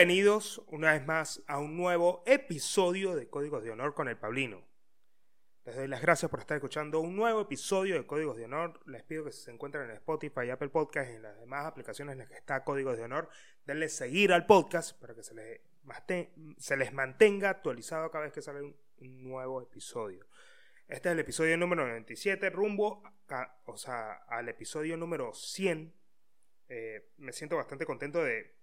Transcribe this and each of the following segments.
Bienvenidos una vez más a un nuevo episodio de Códigos de Honor con el Pablino. Les doy las gracias por estar escuchando un nuevo episodio de Códigos de Honor. Les pido que si se encuentran en Spotify, Apple Podcast y en las demás aplicaciones en las que está Códigos de Honor, denle seguir al podcast para que se les, se les mantenga actualizado cada vez que sale un, nuevo episodio. Este es el episodio número 97, rumbo o sea, al episodio número 100. Eh, me siento bastante contento de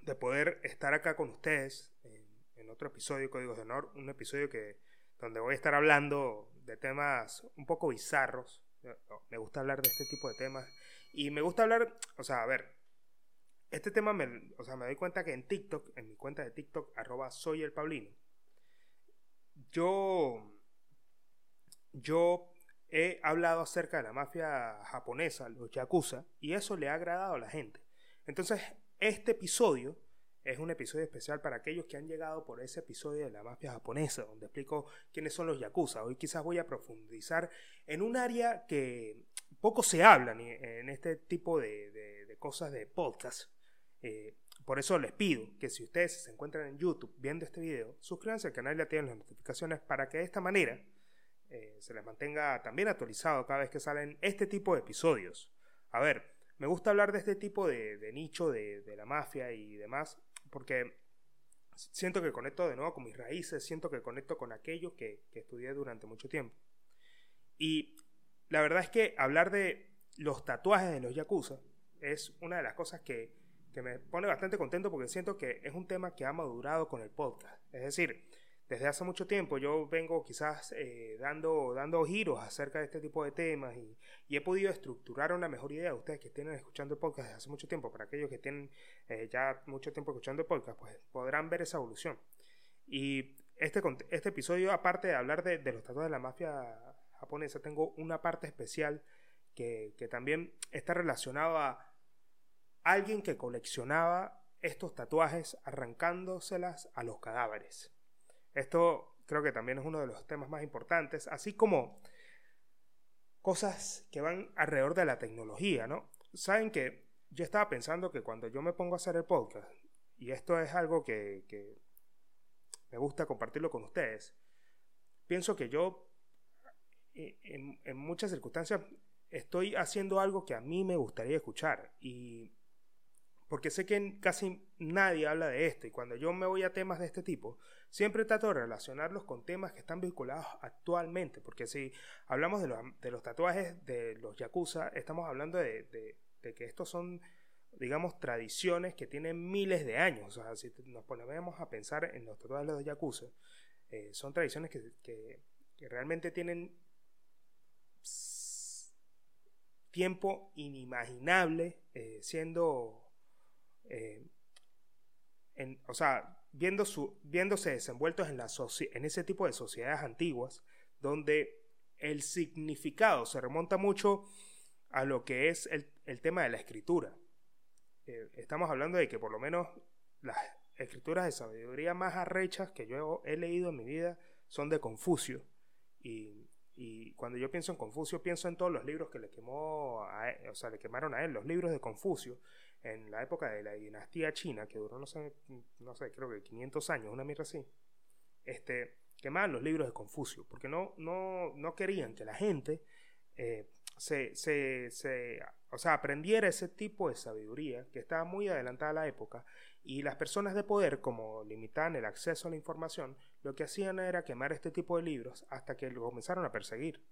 de poder estar acá con ustedes en, otro episodio de Códigos de Honor, un episodio que donde voy a estar hablando de temas un poco bizarros. Me gusta hablar de este tipo de temas y me gusta hablar, o sea, a ver, este tema me, o sea, me doy cuenta que en TikTok, en mi cuenta de TikTok arroba soy el Pablino, yo yo he hablado acerca de la mafia japonesa, los yakuza, y eso le ha agradado a la gente. Entonces, este episodio es un episodio especial para aquellos que han llegado por ese episodio de la mafia japonesa, donde explico quiénes son los yakuza. Hoy quizás voy a profundizar en un área que poco se habla en este tipo de, cosas de podcast. Eh, por eso les pido que si ustedes se encuentran en YouTube viendo este video, suscríbanse al canal y activen las notificaciones para que de esta manera eh, se les mantenga también actualizado cada vez que salen este tipo de episodios. A ver, me gusta hablar de este tipo de, nicho de, la mafia y demás, porque siento que conecto de nuevo con mis raíces, siento que conecto con aquello que, estudié durante mucho tiempo. Y la verdad es que hablar de los tatuajes de los yakuza es una de las cosas que, que me pone bastante contento porque siento que es un tema que ha madurado con el podcast. Es decir, desde hace mucho tiempo yo vengo quizás eh, dando, dando giros acerca de este tipo de temas y, he podido estructurar una mejor idea. Ustedes que tienen escuchando el podcast desde hace mucho tiempo, para aquellos que tienen eh, ya mucho tiempo escuchando el podcast, pues podrán ver esa evolución. Y este, este episodio, aparte de hablar de, los tatuajes de la mafia japonesa, tengo una parte especial que, que también está relacionado a alguien que coleccionaba estos tatuajes arrancándoselas a los cadáveres. Esto creo que también es uno de los temas más importantes, así como cosas que van alrededor de la tecnología, ¿no? Saben que yo estaba pensando que cuando yo me pongo a hacer el podcast, y esto es algo que, me gusta compartirlo con ustedes, pienso que yo eh, en, en, muchas circunstancias estoy haciendo algo que a mí me gustaría escuchar y porque sé que casi nadie habla de esto y cuando yo me voy a temas de este tipo, siempre trato de relacionarlos con temas que están vinculados actualmente, porque si hablamos de los, tatuajes de los yakuza, estamos hablando de, que estos son, digamos, tradiciones que tienen miles de años, o sea, si nos ponemos a pensar en los tatuajes de los yakuza, eh, son tradiciones que, realmente tienen tiempo inimaginable eh, siendo eh, en, o sea, viendo su, viéndose desenvueltos en, la en ese tipo de sociedades antiguas, donde el significado se remonta mucho a lo que es el, el tema de la escritura. Eh, estamos hablando de que por lo menos las escrituras de sabiduría más arrechas que yo he leído en mi vida son de Confucio. Y, y cuando yo pienso en Confucio, pienso en todos los libros que le quemó o sea, le quemaron a él, los libros de Confucio, en la época de la dinastía china, que duró, no sé, no sé creo que 500 años, una mierda así, este, quemaban los libros de Confucio, porque no, no, no querían que la gente eh, se, se, se, o sea, aprendiera ese tipo de sabiduría que estaba muy adelantada a la época, y las personas de poder, como limitaban el acceso a la información, lo que hacían era quemar este tipo de libros hasta que lo comenzaron a perseguir.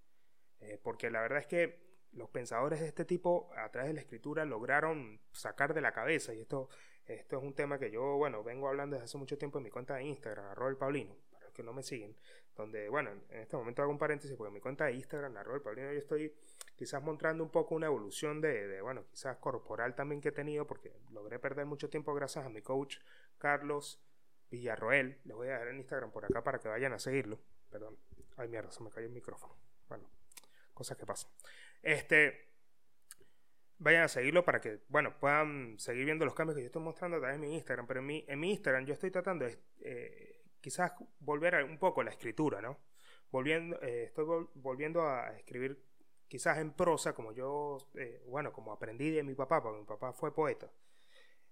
Eh, porque la verdad es que los pensadores de este tipo, a través de la escritura, lograron sacar de la cabeza, y esto, esto es un tema que yo, bueno, vengo hablando desde hace mucho tiempo en mi cuenta de Instagram, arroba el Paulino, para los que no me siguen, donde, bueno, en este momento hago un paréntesis porque en mi cuenta de Instagram, arroba el Paulino, yo estoy quizás mostrando un poco una evolución de, de, bueno, quizás corporal también que he tenido, porque logré perder mucho tiempo gracias a mi coach Carlos Villarroel, les voy a dejar en Instagram por acá para que vayan a seguirlo, perdón, ay mierda, se me cayó el micrófono, bueno, cosas que pasan. Este, vayan a seguirlo para que, bueno, puedan seguir viendo los cambios que yo estoy mostrando a través de mi Instagram. Pero en mi, en mi Instagram yo estoy tratando de eh, quizás volver a un poco a la escritura, ¿no? Volviendo, eh, estoy volviendo a escribir quizás en prosa, como yo, eh, bueno, como aprendí de mi papá, porque mi papá fue poeta.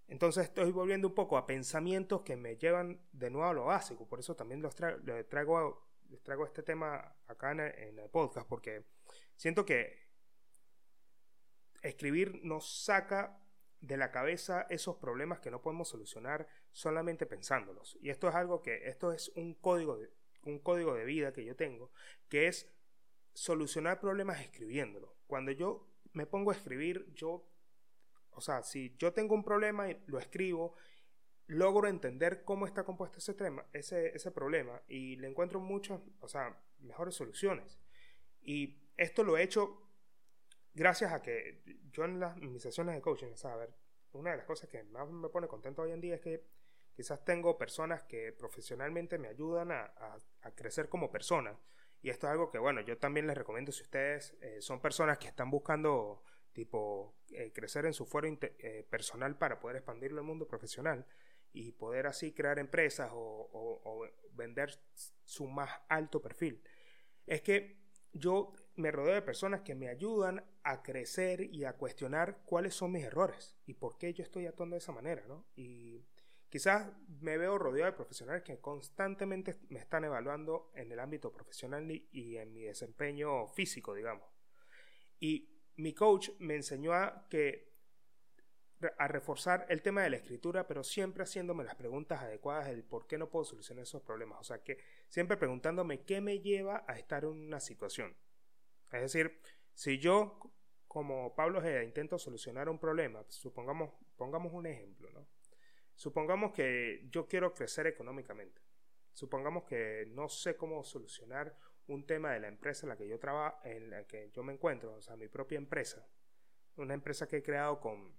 Entonces estoy volviendo un poco a pensamientos que me llevan de nuevo a lo básico. Por eso también los traigo, les traigo este tema acá en el, podcast, porque siento que escribir nos saca de la cabeza esos problemas que no podemos solucionar solamente pensándolos. Y esto es algo que, esto es un código de, un código de vida que yo tengo, que es solucionar problemas escribiéndolo. Cuando yo me pongo a escribir, yo, o sea, si yo tengo un problema y lo escribo, logro entender cómo está compuesto ese, tema, ese, ese problema y le encuentro muchas, o sea, mejores soluciones. Y esto lo he hecho gracias a que yo en las mis sesiones de coaching, ver, una de las cosas que más me pone contento hoy en día es que quizás tengo personas que profesionalmente me ayudan a, crecer como persona y esto es algo que, bueno, yo también les recomiendo si ustedes eh, son personas que están buscando, tipo, eh, crecer en su foro eh, personal para poder expandirlo al mundo profesional y poder así crear empresas o, vender su más alto perfil. Es que yo me rodeo de personas que me ayudan a crecer y a cuestionar cuáles son mis errores y por qué yo estoy actuando de esa manera, ¿no? Y Quizás me veo rodeado de profesionales que constantemente me están evaluando en el ámbito profesional y en mi desempeño físico, digamos. Y mi coach me enseñó a que a reforzar el tema de la escritura, pero siempre haciéndome las preguntas adecuadas del por qué no puedo solucionar esos problemas. O sea, que siempre preguntándome qué me lleva a estar en una situación. Es decir, si yo, como Pablo Ojeda, intento solucionar un problema, supongamos, pongamos un ejemplo, ¿no? Supongamos que yo quiero crecer económicamente. Supongamos que no sé cómo solucionar un tema de la empresa en la que yo trabajo, en la que yo me encuentro, o sea, mi propia empresa. Una empresa que he creado con,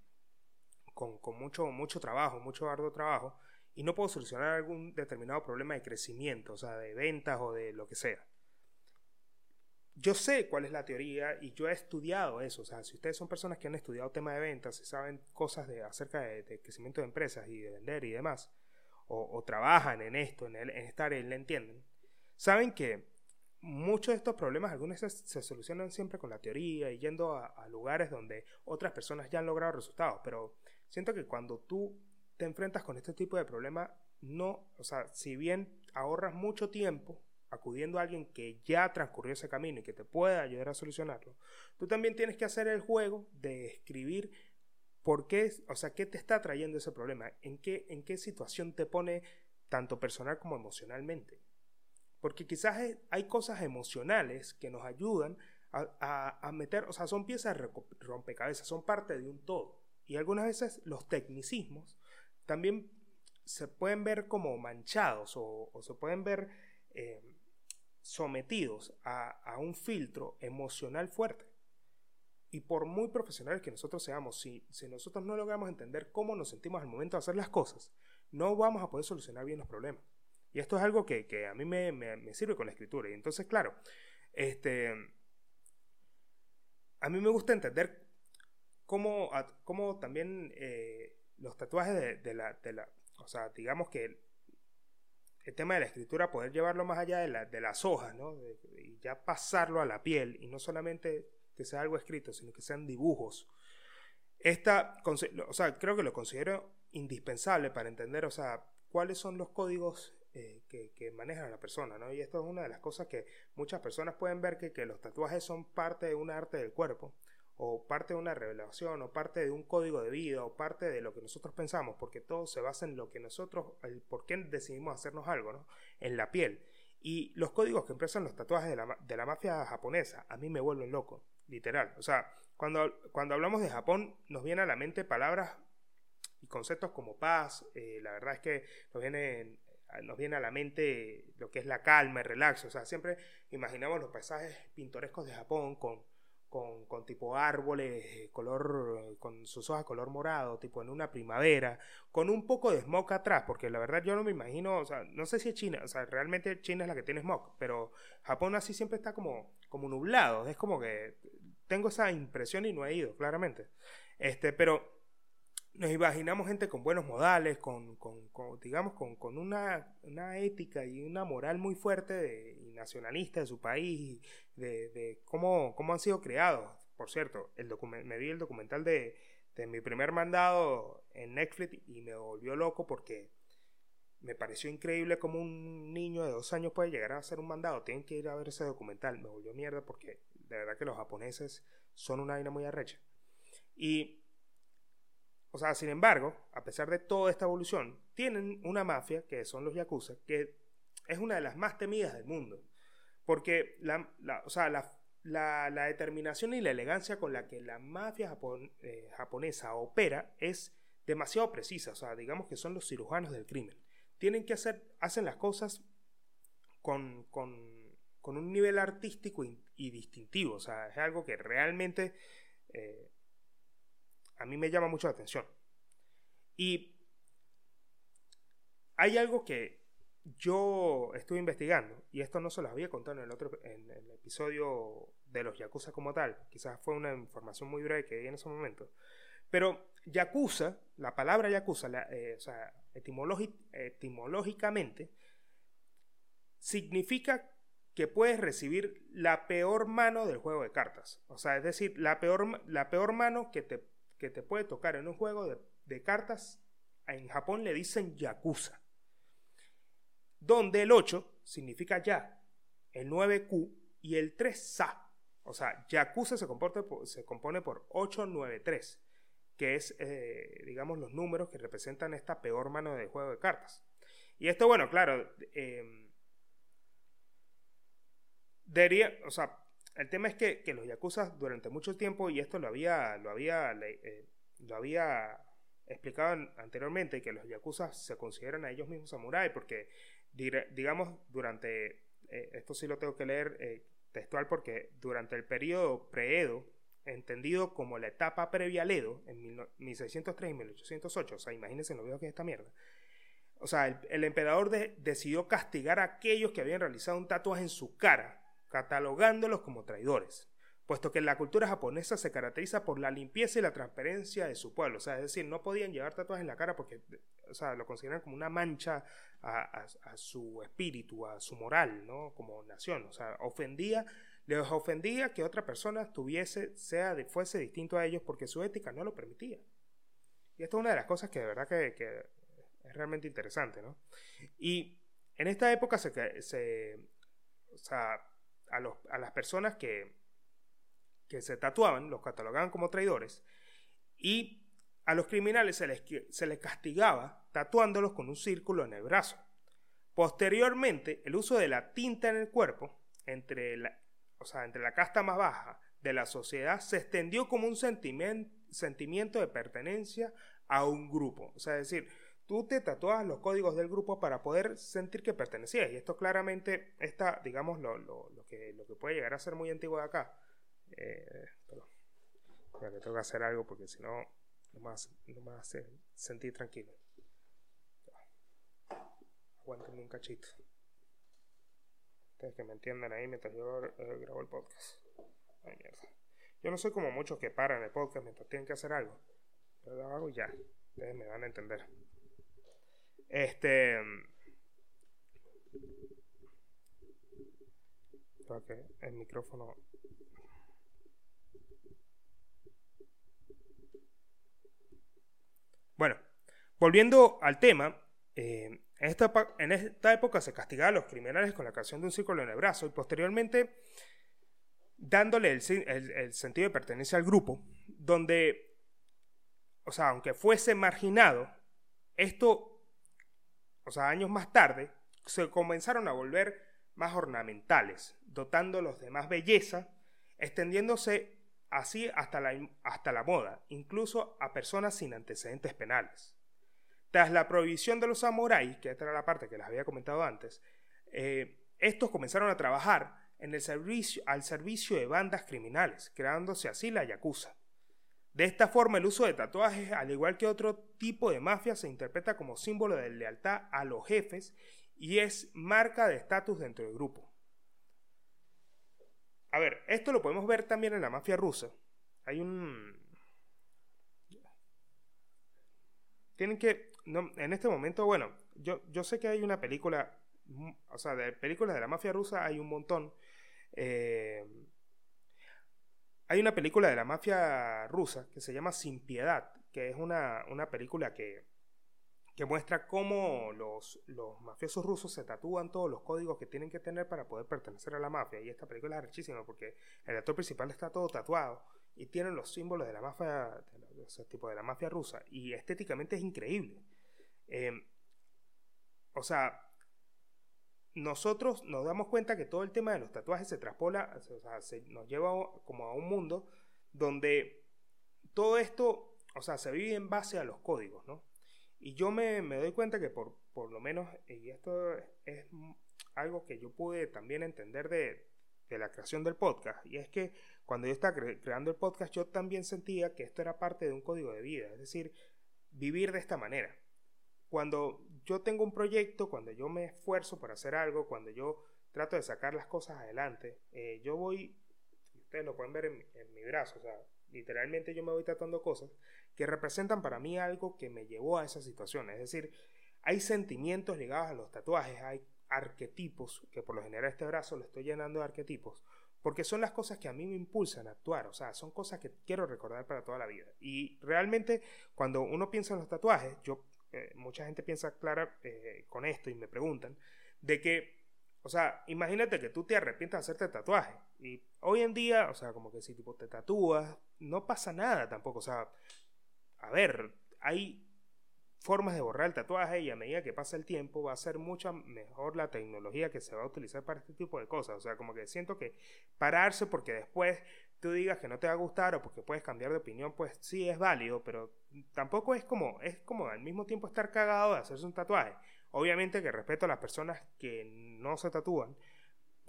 con, con mucho, mucho trabajo, mucho arduo trabajo, y no puedo solucionar algún determinado problema de crecimiento, o sea, de ventas o de lo que sea yo sé cuál es la teoría y yo he estudiado eso. O sea, si ustedes son personas que han estudiado tema de ventas y saben cosas de, acerca de, crecimiento de empresas y de vender y demás, o, trabajan en esto, en, el, en esta área y le entienden, saben que muchos de estos problemas, algunos se, solucionan siempre con la teoría y yendo a, a, lugares donde otras personas ya han logrado resultados. Pero siento que cuando tú te enfrentas con este tipo de problemas, no, o sea, si bien ahorras mucho tiempo, acudiendo a alguien que ya transcurrió ese camino y que te pueda ayudar a solucionarlo, tú también tienes que hacer el juego de escribir por qué, o sea, qué te está trayendo ese problema, en qué, en qué situación te pone tanto personal como emocionalmente. Porque quizás hay cosas emocionales que nos ayudan a, a meter, o sea, son piezas rompecabezas, son parte de un todo. Y algunas veces los tecnicismos también se pueden ver como manchados o, se pueden ver eh, sometidos a, un filtro emocional fuerte. Y por muy profesionales que nosotros seamos, si, si nosotros no logramos entender cómo nos sentimos al momento de hacer las cosas, no vamos a poder solucionar bien los problemas. Y esto es algo que, a mí me, sirve con la escritura. Y entonces, claro, este, a mí me gusta entender cómo, cómo también eh, los tatuajes de, la, de la, o sea, digamos que el tema de la escritura, poder llevarlo más allá de, de las hojas, y ya pasarlo a la piel, y no solamente que sea algo escrito, sino que sean dibujos. Esta, o sea, creo que lo considero indispensable para entender, o sea, cuáles son los códigos eh, que, que, manejan a la persona, ¿no? Y esto es una de las cosas que muchas personas pueden ver que, que los tatuajes son parte de un arte del cuerpo, o parte de una revelación, o parte de un código de vida, o parte de lo que nosotros pensamos, porque todo se basa en lo que nosotros, el por qué decidimos hacernos algo, ¿no? En la piel. Y los códigos que empiezan los tatuajes de la, de la mafia japonesa, a mí me vuelven loco, literal. O sea, cuando, cuando hablamos de Japón, nos vienen a la mente palabras y conceptos como paz, eh, la verdad es que nos viene, nos viene a la mente lo que es la calma, el relax, o sea, siempre imaginamos los paisajes pintorescos de Japón con con, con, tipo árboles, eh, color, con sus hojas color morado, tipo en una primavera, con un poco de smog atrás, porque la verdad yo no me imagino, o sea, no sé si es China, o sea, realmente China es la que tiene smog, pero Japón así siempre está como, como nublado, es como que tengo esa impresión y no he ido, claramente. Este, pero nos imaginamos gente con buenos modales, con, con, digamos, con, con una, una, ética y una moral muy fuerte de, nacionalista de su país, de, de cómo, cómo han sido creados. Por cierto, el me vi el documental de, de mi primer mandado en Netflix y me volvió loco porque me pareció increíble como un niño de dos años puede llegar a hacer un mandado. Tienen que ir a ver ese documental. Me volvió mierda porque de verdad que los japoneses son una vaina muy arrecha. Y, o sea, sin embargo, a pesar de toda esta evolución, tienen una mafia, que son los yakuza, que es una de las más temidas del mundo. Porque la, o sea, la, la, determinación y la elegancia con la que la mafia eh, japonesa opera es demasiado precisa. O sea, digamos que son los cirujanos del crimen. Tienen que hacer, hacen las cosas con, con, con un nivel artístico y, distintivo. O sea, es algo que realmente eh, a mí me llama mucho la atención. Y hay algo que yo estuve investigando, y esto no se lo había contado en el otro episodio de los Yakuza como tal, quizás fue una información muy breve que di en ese momento, pero Yakuza, la palabra Yakuza, eh, o sea, etimológicamente, significa que puedes recibir la peor mano del juego de cartas. O sea, es decir, la peor, la peor mano que te, que te puede tocar en un juego de, de cartas, en Japón le dicen Yakuza. Donde el 8 significa ya, el 9 Q y el 3 Sa. O sea, Yakuza se, compone por 893 que es, eh, digamos, los números que representan esta peor mano de juego de cartas. Y esto, bueno, claro, eh, o sea, el tema es que, los Yakuza durante mucho tiempo, y esto lo había, lo había, eh, lo había explicado anteriormente, que los Yakuza se consideran a ellos mismos samuráis, porque, digamos, durante, esto sí lo tengo que leer textual, porque durante el periodo pre-Edo, entendido como la etapa previa al Edo, en 1603 y 1808, o sea, imagínense lo veo que es esta mierda. O sea, el, emperador decidió castigar a aquellos que habían realizado un tatuaje en su cara, catalogándolos como traidores, puesto que la cultura japonesa se caracteriza por la limpieza y la transparencia de su pueblo. O sea, es decir, no podían llevar tatuajes en la cara porque, o sea, lo consideran como una mancha a, a su espíritu, a su moral, ¿no? Como nación. O sea, ofendía les ofendía que otra persona tuviese, sea, fuese distinto a ellos porque su ética no lo permitía. Y esto es una de las cosas que de verdad que, es realmente interesante, ¿no? Y en esta época se, se o sea, a, los, a las personas que, que se tatuaban, los catalogaban como traidores, y a los criminales se les, se les castigaba tatuándolos con un círculo en el brazo. Posteriormente, el uso de la tinta en el cuerpo, entre la, o sea, entre la casta más baja de la sociedad, se extendió como un sentimiento de pertenencia a un grupo. O sea, es decir, tú te tatuabas los códigos del grupo para poder sentir que pertenecías. Y esto claramente está, digamos, lo, lo, lo, que, lo que puede llegar a ser muy antiguo de acá. Eh, pero, que tengo que hacer algo porque si no, me va a hacer sentir tranquilo. Aguántame un cachito que me entiendan ahí mientras yo eh, grabo el podcast. Ay, mierda. Yo no soy como muchos que paran el podcast mientras tienen que hacer algo. Yo lo hago y ya. Ustedes me van a entender. Este. que el micrófono. Bueno, volviendo al tema, eh, en esta, época se castigaba a los criminales con la creación de un círculo en el brazo y posteriormente dándole el, sentido de pertenencia al grupo, donde, o sea, aunque fuese marginado, esto, o sea, años más tarde, se comenzaron a volver más ornamentales, dotándolos de más belleza, extendiéndose así hasta la, hasta la moda, incluso a personas sin antecedentes penales. Tras la prohibición de los samuráis, que era la parte que les había comentado antes, eh, estos comenzaron a trabajar en el servicio, al servicio de bandas criminales, creándose así la Yakuza. De esta forma, el uso de tatuajes, al igual que otro tipo de mafia, se interpreta como símbolo de lealtad a los jefes y es marca de estatus dentro del grupo. A ver, esto lo podemos ver también en la mafia rusa. Hay un... Tienen que en este momento, bueno, yo, yo sé que hay una película, mm, o sea, de películas de la mafia rusa hay un montón. Eh, hay una película de la mafia rusa que se llama Sin Piedad, que es una, una película que, que muestra cómo los, los mafiosos rusos se tatúan todos los códigos que tienen que tener para poder pertenecer a la mafia. Y esta película es richísima porque el actor principal está todo tatuado y tiene los símbolos de la mafia, tipo de la mafia rusa. Y estéticamente es increíble. Em, o sea, nosotros nos damos cuenta que todo el tema de los tatuajes se traspola, o sea, se nos lleva como a un mundo donde todo esto, o sea, se vive en base a los códigos, ¿no? Y yo me, doy cuenta que por, por lo menos, y esto es algo que yo pude también entender de, la creación del podcast, y es que cuando yo estaba creando el podcast yo también sentía que esto era parte de un código de vida, es decir, vivir de esta manera. Cuando yo tengo un proyecto, cuando yo me esfuerzo por hacer algo, cuando yo trato de sacar las cosas adelante, eh, yo voy, ustedes lo pueden ver en, en mi brazo, o sea, literalmente yo me voy tratando cosas que representan para mí algo que me llevó a esa situación. Es decir, hay sentimientos ligados a los tatuajes, hay arquetipos, que por lo general este brazo lo estoy llenando de arquetipos, porque son las cosas que a mí me impulsan a actuar, o sea, son cosas que quiero recordar para toda la vida. Y realmente cuando uno piensa en los tatuajes, yo, eh, mucha gente piensa clara eh, con esto y me preguntan, de que, o sea, imagínate que tú te arrepientas de hacerte tatuaje y hoy en día, o sea, como que si tipo te tatúas, no pasa nada tampoco, o sea, a ver, hay formas de borrar el tatuaje y a medida que pasa el tiempo va a ser mucho mejor la tecnología que se va a utilizar para este tipo de cosas. O sea, como que siento que pararse porque después tú digas que no te va a gustar o porque puedes cambiar de opinión, pues sí es válido, pero tampoco es como, es como al mismo tiempo estar cagado de hacerse un tatuaje. Obviamente que respeto a las personas que no se tatúan,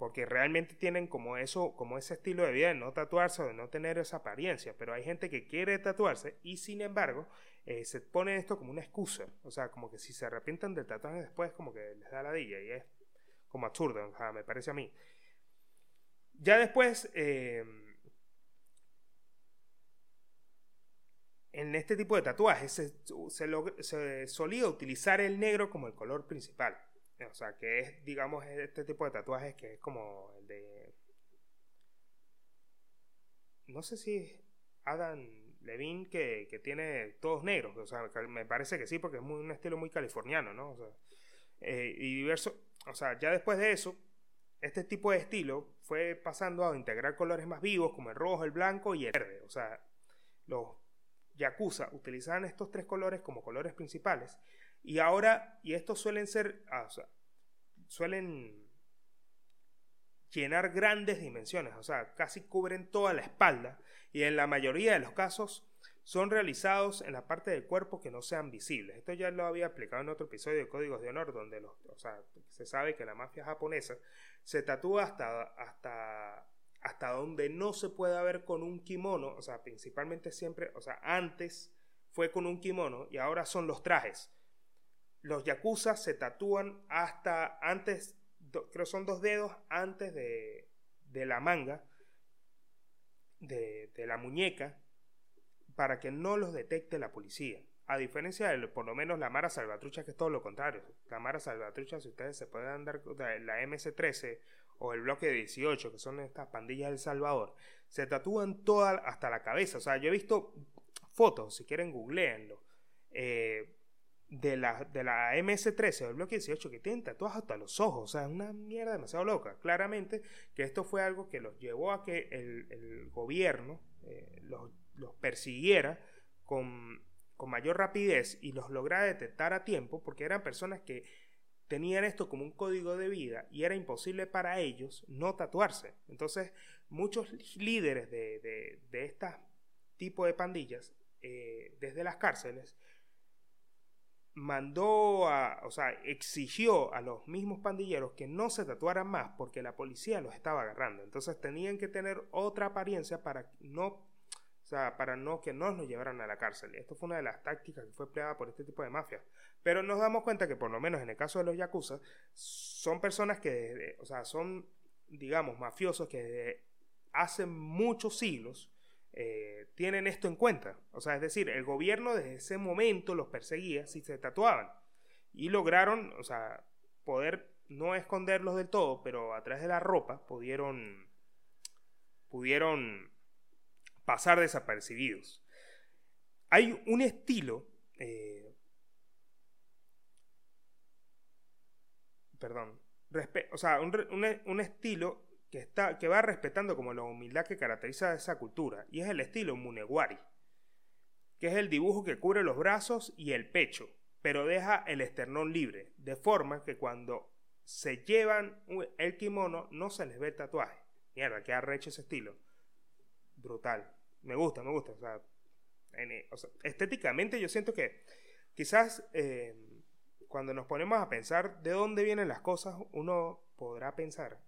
porque realmente tienen como eso, como ese estilo de vida de no tatuarse o de no tener esa apariencia, pero hay gente que quiere tatuarse y sin embargo eh, se pone esto como una excusa, o sea, como que si se arrepienten del tatuaje después como que les da la dilla y es como absurdo, me parece a mí. Ya después, eh, en este tipo de tatuajes se solía utilizar el negro como el color principal. O sea, que es, digamos, este tipo de tatuajes que es como el de. No sé si Adam Levine que, que tiene todos negros. O sea, me parece que sí, porque es un estilo muy californiano, ¿no? Eh, y diverso. O sea, ya después de eso, este tipo de estilo fue pasando a integrar colores más vivos como el rojo, el blanco y el verde. O sea, los Yakuza utilizaban estos tres colores como colores principales y ahora, y estos suelen ser, ah, o sea, suelen llenar grandes dimensiones, o sea, casi cubren toda la espalda y en la mayoría de los casos son realizados en la parte del cuerpo que no sean visibles. Esto ya lo había aplicado en otro episodio de Códigos de Honor, donde los, o sea, se sabe que la mafia japonesa se tatúa hasta, hasta, hasta donde no se pueda ver con un kimono, o sea, principalmente siempre, o sea, antes fue con un kimono y ahora son los trajes los yakuza se tatúan hasta antes, creo son dos dedos antes de, de la manga, de, de, la muñeca, para que no los detecte la policía. A diferencia de, por lo menos, la Mara Salvatrucha, que es todo lo contrario. La Mara Salvatrucha, si ustedes se pueden dar la MS-13 o el bloque 18, que son estas pandillas del Salvador, se tatúan toda hasta la cabeza. O sea, yo he visto fotos, si quieren googleenlo. Eh, de la, de la MS-13 o el bloque 18 que tienen tatuajes hasta los ojos. O sea, es una mierda demasiado loca. Claramente que esto fue algo que los llevó a que el, gobierno eh, los, persiguiera con, con mayor rapidez y los lograra detectar a tiempo porque eran personas que tenían esto como un código de vida y era imposible para ellos no tatuarse. Entonces, muchos líderes de, de, de este tipo de pandillas, eh, desde las cárceles, mandó a, o sea, exigió a los mismos pandilleros que no se tatuaran más porque la policía los estaba agarrando. Entonces tenían que tener otra apariencia para no, o sea, para no que no los llevaran a la cárcel. Esto fue una de las tácticas que fue empleada por este tipo de mafias. Pero nos damos cuenta que por lo menos en el caso de los yakuza son personas que, o sea, son, digamos, mafiosos que hace muchos siglos eh, tienen esto en cuenta. O sea, es decir, el gobierno desde ese momento los perseguía si se tatuaban. Y lograron, o sea, poder no esconderlos del todo, pero a través de la ropa pudieron, pudieron pasar desapercibidos. Hay un estilo, eh, perdón, o sea, un, estilo que, está, que va respetando como la humildad que caracteriza a esa cultura, y es el estilo Munewari, que es el dibujo que cubre los brazos y el pecho, pero deja el esternón libre, de forma que cuando se llevan el kimono no se les ve el tatuaje. Mierda, qué arrecho ese estilo. Brutal. Me gusta, me gusta. E, estéticamente yo siento que quizás eh, cuando nos ponemos a pensar de dónde vienen las cosas, uno podrá pensar,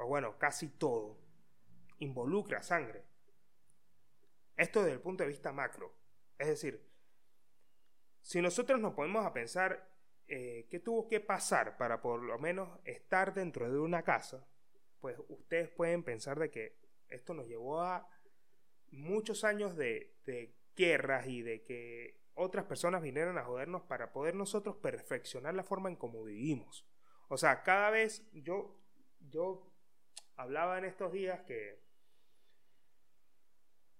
o bueno, casi todo, involucra sangre. Esto desde el punto de vista macro. Es decir, si nosotros nos ponemos a pensar eh, qué tuvo que pasar para por lo menos estar dentro de una casa, pues ustedes pueden pensar de que esto nos llevó a muchos años de, guerras y de que otras personas vinieran a jodernos para poder nosotros perfeccionar la forma en cómo vivimos. O sea, cada vez yo, yo hablaba en estos días que,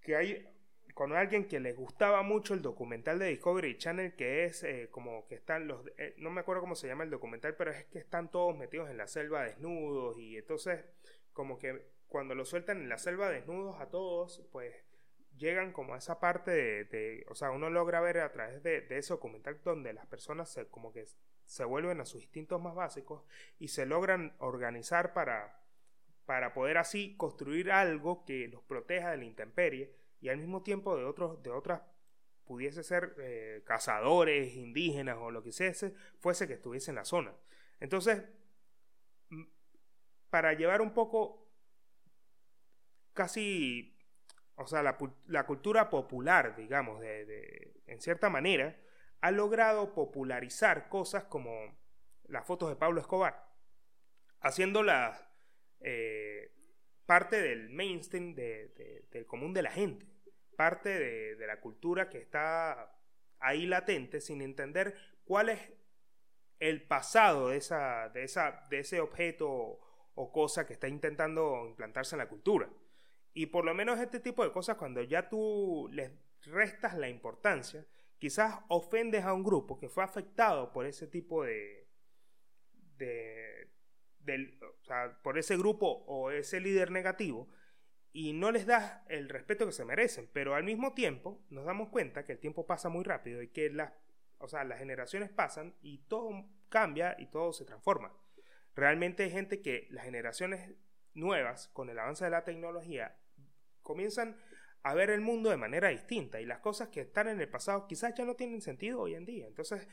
que hay con alguien que les gustaba mucho el documental de Discovery Channel que es eh, como que están los eh, no me acuerdo cómo se llama el documental pero es que están todos metidos en la selva desnudos y entonces como que cuando lo sueltan en la selva desnudos a todos pues llegan como a esa parte de, o sea uno logra ver a través de, ese documental donde las personas se, como que se vuelven a sus instintos más básicos y se logran organizar para para poder así construir algo que los proteja de la intemperie y al mismo tiempo de, otros, de otras pudiese ser eh, cazadores, indígenas o lo que fuese, fuese que estuviese en la zona. Entonces, para llevar un poco casi, o sea, la, cultura popular, digamos, de, en cierta manera, ha logrado popularizar cosas como las fotos de Pablo Escobar, haciéndolas eh, parte del mainstream del común de la gente parte de, la cultura que está ahí latente sin entender cuál es el pasado de, esa, de, esa, de ese objeto o, cosa que está intentando implantarse en la cultura. Y por lo menos este tipo de cosas, cuando ya tú les restas la importancia, quizás ofendes a un grupo que fue afectado por ese tipo de, o sea, por ese grupo o ese líder negativo, y no les das el respeto que se merecen, pero al mismo tiempo nos damos cuenta que el tiempo pasa muy rápido y que las, o sea, las generaciones pasan y todo cambia y todo se transforma. Realmente hay gente que las generaciones nuevas, con el avance de la tecnología, comienzan a ver el mundo de manera distinta y las cosas que están en el pasado quizás ya no tienen sentido hoy en día. Entonces,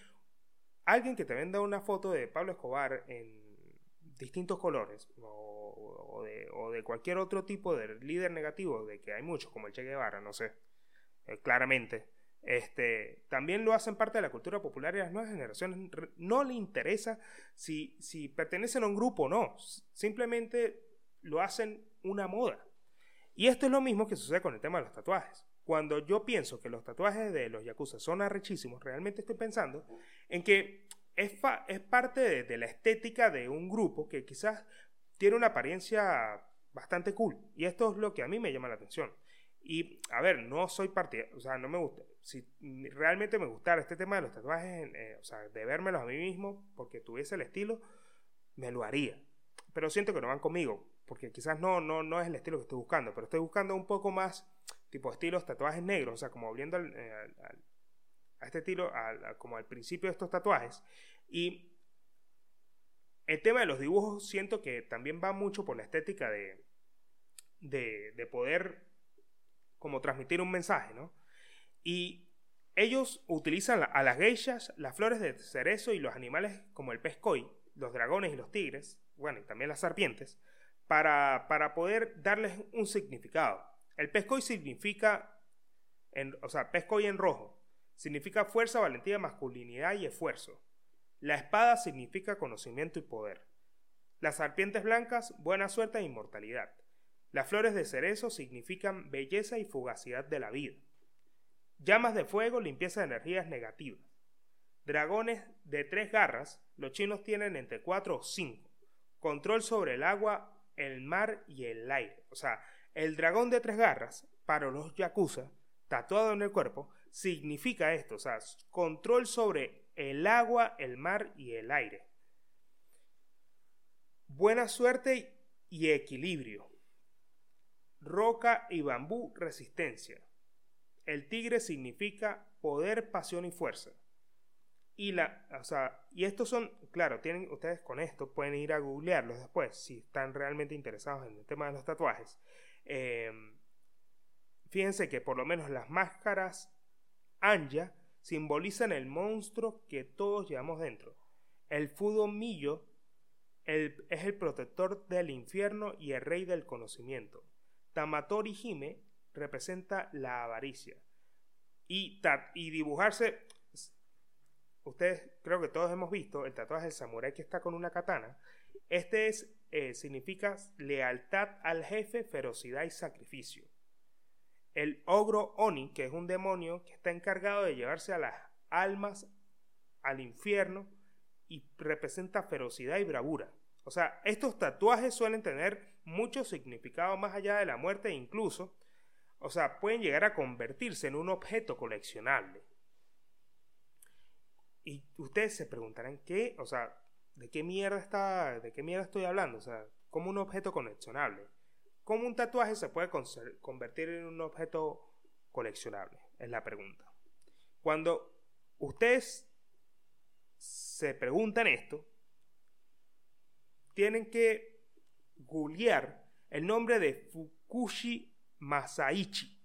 alguien que te venda una foto de Pablo Escobar en distintos colores o, de, cualquier otro tipo de líder negativo, de que hay muchos, como el Che Guevara, no sé, eh, claramente, este, también lo hacen parte de la cultura popular y las nuevas generaciones no le interesa si, si pertenecen a un grupo o no, simplemente lo hacen una moda. Y esto es lo mismo que sucede con el tema de los tatuajes. Cuando yo pienso que los tatuajes de los yakuza son arrechísimos, realmente estoy pensando en que es, es parte de, la estética de un grupo que quizás tiene una apariencia bastante cool. Y esto es lo que a mí me llama la atención. Y, a ver, no soy partidario, o sea, no me gusta. Si realmente me gustara este tema de los tatuajes, eh, o sea, de vérmelos a mí mismo, porque tuviese el estilo, me lo haría. Pero siento que no van conmigo, porque quizás no, no, no es el estilo que estoy buscando, pero estoy buscando un poco más tipo estilos tatuajes negros, o sea, como volviendo al, eh, a este estilo, como al principio de estos tatuajes. Y el tema de los dibujos siento que también va mucho por la estética de, de, poder como transmitir un mensaje, ¿no? Y ellos utilizan a las geishas, las flores de cerezo y los animales como el pez koi, los dragones y los tigres, bueno, y también las serpientes, para, para poder darles un significado. El pez koi significa, en, o sea, pez koi en rojo, significa fuerza, valentía, masculinidad y esfuerzo. La espada significa conocimiento y poder. Las serpientes blancas, buena suerte e inmortalidad. Las flores de cerezo significan belleza y fugacidad de la vida. Llamas de fuego, limpieza de energías negativas. Dragones de tres garras, los chinos tienen entre cuatro o cinco. Control sobre el agua, el mar y el aire. O sea, El dragón de tres garras, para los yakuza, tatuado en el cuerpo, significa esto, o sea, control sobre el agua, el mar y el aire. Buena suerte y equilibrio. Roca y bambú, resistencia. El tigre significa poder, pasión y fuerza. Y, la, o sea, y estos son, claro, tienen ustedes con esto pueden ir a googlearlos después si están realmente interesados en el tema de los tatuajes. Eh, fíjense que por lo menos las máscaras Anja simbolizan el monstruo que todos llevamos dentro. El Fudo Millo es el protector del infierno y el rey del conocimiento. Tamatori Hime representa la avaricia. Y, y dibujarse, ustedes creo que todos hemos visto el tatuaje del samurái que está con una katana. Este es, eh, significa lealtad al jefe, ferocidad y sacrificio el ogro Oni, que es un demonio que está encargado de llevarse a las almas al infierno y representa ferocidad y bravura. O sea, estos tatuajes suelen tener mucho significado más allá de la muerte incluso, o sea, pueden llegar a convertirse en un objeto coleccionable. Y ustedes se preguntarán qué, o sea, ¿de qué mierda está, de qué mierda estoy hablando? O sea, como un objeto coleccionable. ¿Cómo un tatuaje se puede convertir en un objeto coleccionable? Es la pregunta. Cuando ustedes se preguntan esto, tienen que googlear el nombre de Fukushi Masaichi,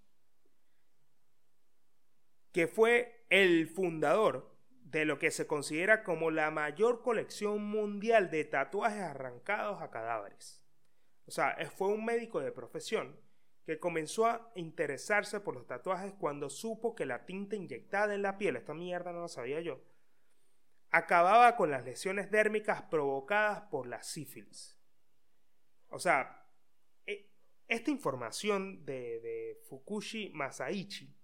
que fue el fundador de lo que se considera como la mayor colección mundial de tatuajes arrancados a cadáveres. O sea, fue un médico de profesión que comenzó a interesarse por los tatuajes cuando supo que la tinta inyectada en la piel, esta mierda no lo sabía yo, acababa con las lesiones dérmicas provocadas por la sífilis. O sea, e, esta información de, de Fukushi Masaichi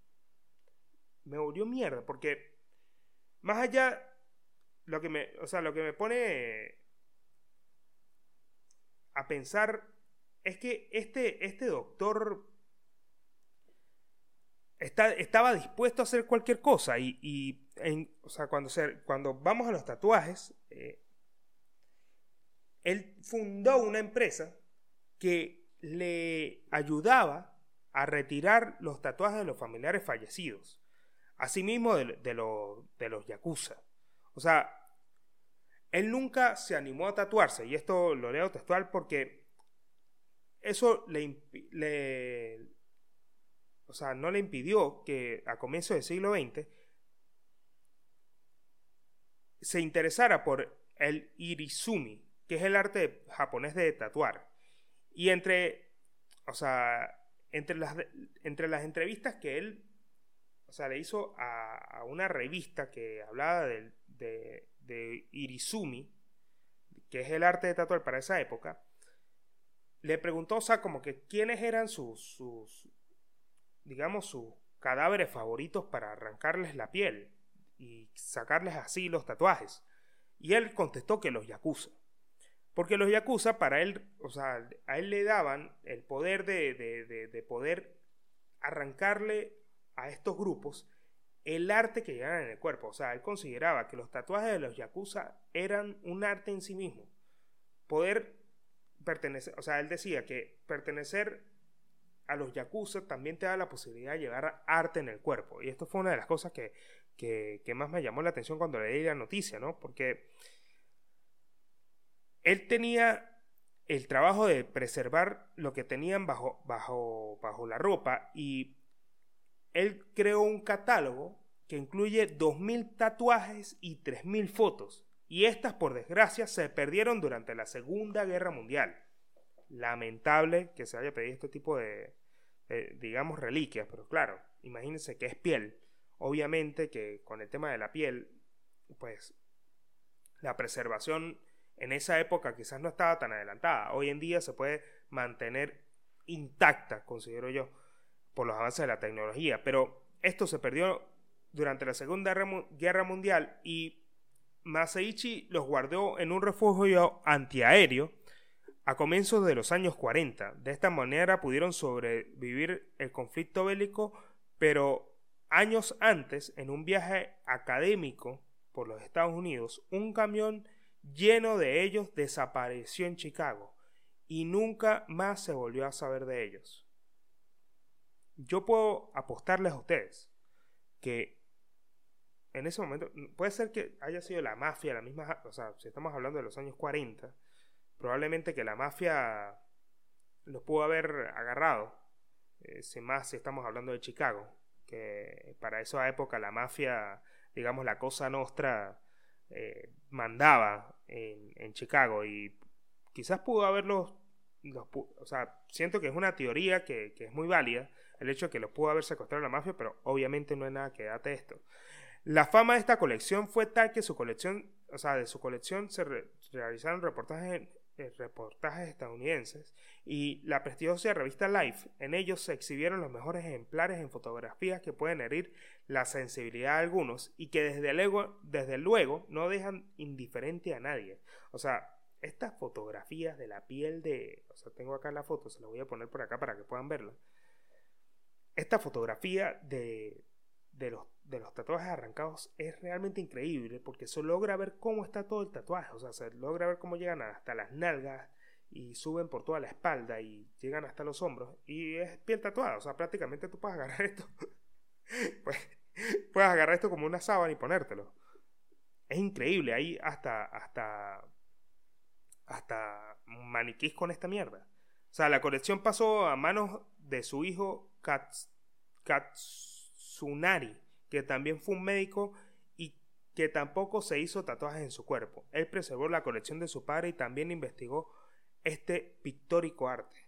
me volvió mierda porque más allá lo que me, o sea, lo que me pone a pensar es que este, este doctor está, estaba dispuesto a hacer cualquier cosa y, o sea, cuando, se, cuando vamos a los tatuajes, eh, él fundó una empresa que le ayudaba a retirar los tatuajes de los familiares fallecidos, asimismo de, de, de los yakuza. O sea, él nunca se animó a tatuarse, y esto lo leo textual porque eso le, o sea, no le impidió que a comienzos del siglo XX se interesara por el irizumi, que es el arte japonés de tatuar. Y entre, o sea, entre las, entre las entrevistas que él, o sea, le hizo a, una revista que hablaba de, de Irizumi, que es el arte de tatuar para esa época, le preguntó, o sea, como que quiénes eran sus, sus digamos, sus cadáveres favoritos para arrancarles la piel y sacarles así los tatuajes. Y él contestó que los yakuza. Porque los yakuza para él, o sea, a él le daban el poder de, de, de poder arrancarle a estos grupos el arte que llevaban en el cuerpo. O sea, él consideraba que los tatuajes de los yakuza eran un arte en sí mismo. Poder pertenecer, o sea, él decía que pertenecer a los yakuza también te da la posibilidad de llevar arte en el cuerpo. Y esto fue una de las cosas que, que, que más me llamó la atención cuando leí la noticia, ¿no? Porque él tenía el trabajo de preservar lo que tenían bajo, bajo, bajo la ropa y él creó un catálogo que incluye 2.000 tatuajes y 3.000 fotos, y estas, por desgracia, se perdieron durante la Segunda Guerra Mundial. Lamentable que se haya pedido este tipo de, digamos, reliquias, pero claro, imagínense que es piel. Obviamente que con el tema de la piel, pues la preservación en esa época quizás no estaba tan adelantada. Hoy en día se puede mantener intacta, considero yo por los avances de la tecnología. Pero esto se perdió durante la Segunda Guerra Mundial y Masaichi los guardó en un refugio antiaéreo a comienzos de los años 40. De esta manera pudieron sobrevivir el conflicto bélico, pero años antes, en un viaje académico por los Estados Unidos, un camión lleno de ellos desapareció en Chicago y nunca más se volvió a saber de ellos. Yo puedo apostarles a ustedes que en ese momento, puede ser que haya sido la mafia, la misma, o sea, si estamos hablando de los años 40, probablemente que la mafia los pudo haber agarrado, eh, más estamos hablando de Chicago, que para esa época la mafia, digamos, la cosa nostra eh, mandaba en, Chicago y quizás pudo haberlos, o sea, siento que es una teoría que, es muy válida, el hecho de que los pudo haber secuestrado la mafia, pero obviamente no es nada que date esto. La fama de esta colección fue tal que su colección, o sea, de su colección se realizaron reportajes, eh, reportajes estadounidenses y la prestigiosa revista Life, en ellos se exhibieron los mejores ejemplares en fotografías que pueden herir la sensibilidad de algunos y que desde luego, desde luego no dejan indiferente a nadie. O sea, estas fotografías de la piel de... O sea, tengo acá la foto, se la voy a poner por acá para que puedan verla. Esta fotografía de, de los, de los tatuajes arrancados es realmente increíble porque se logra ver cómo está todo el tatuaje, o sea, se logra ver cómo llegan hasta las nalgas y suben por toda la espalda y llegan hasta los hombros y es piel tatuada, o sea, prácticamente tú puedes agarrar esto, pues, puedes agarrar esto como una sábana y ponértelo. Es increíble, hay hasta, hasta, hasta maniquís con esta mierda. O sea, la colección pasó a manos de su hijo Kats, Kats Tsunari, que también fue un médico y que tampoco se hizo tatuajes en su cuerpo. Él preservó la colección de su padre y también investigó este pictórico arte.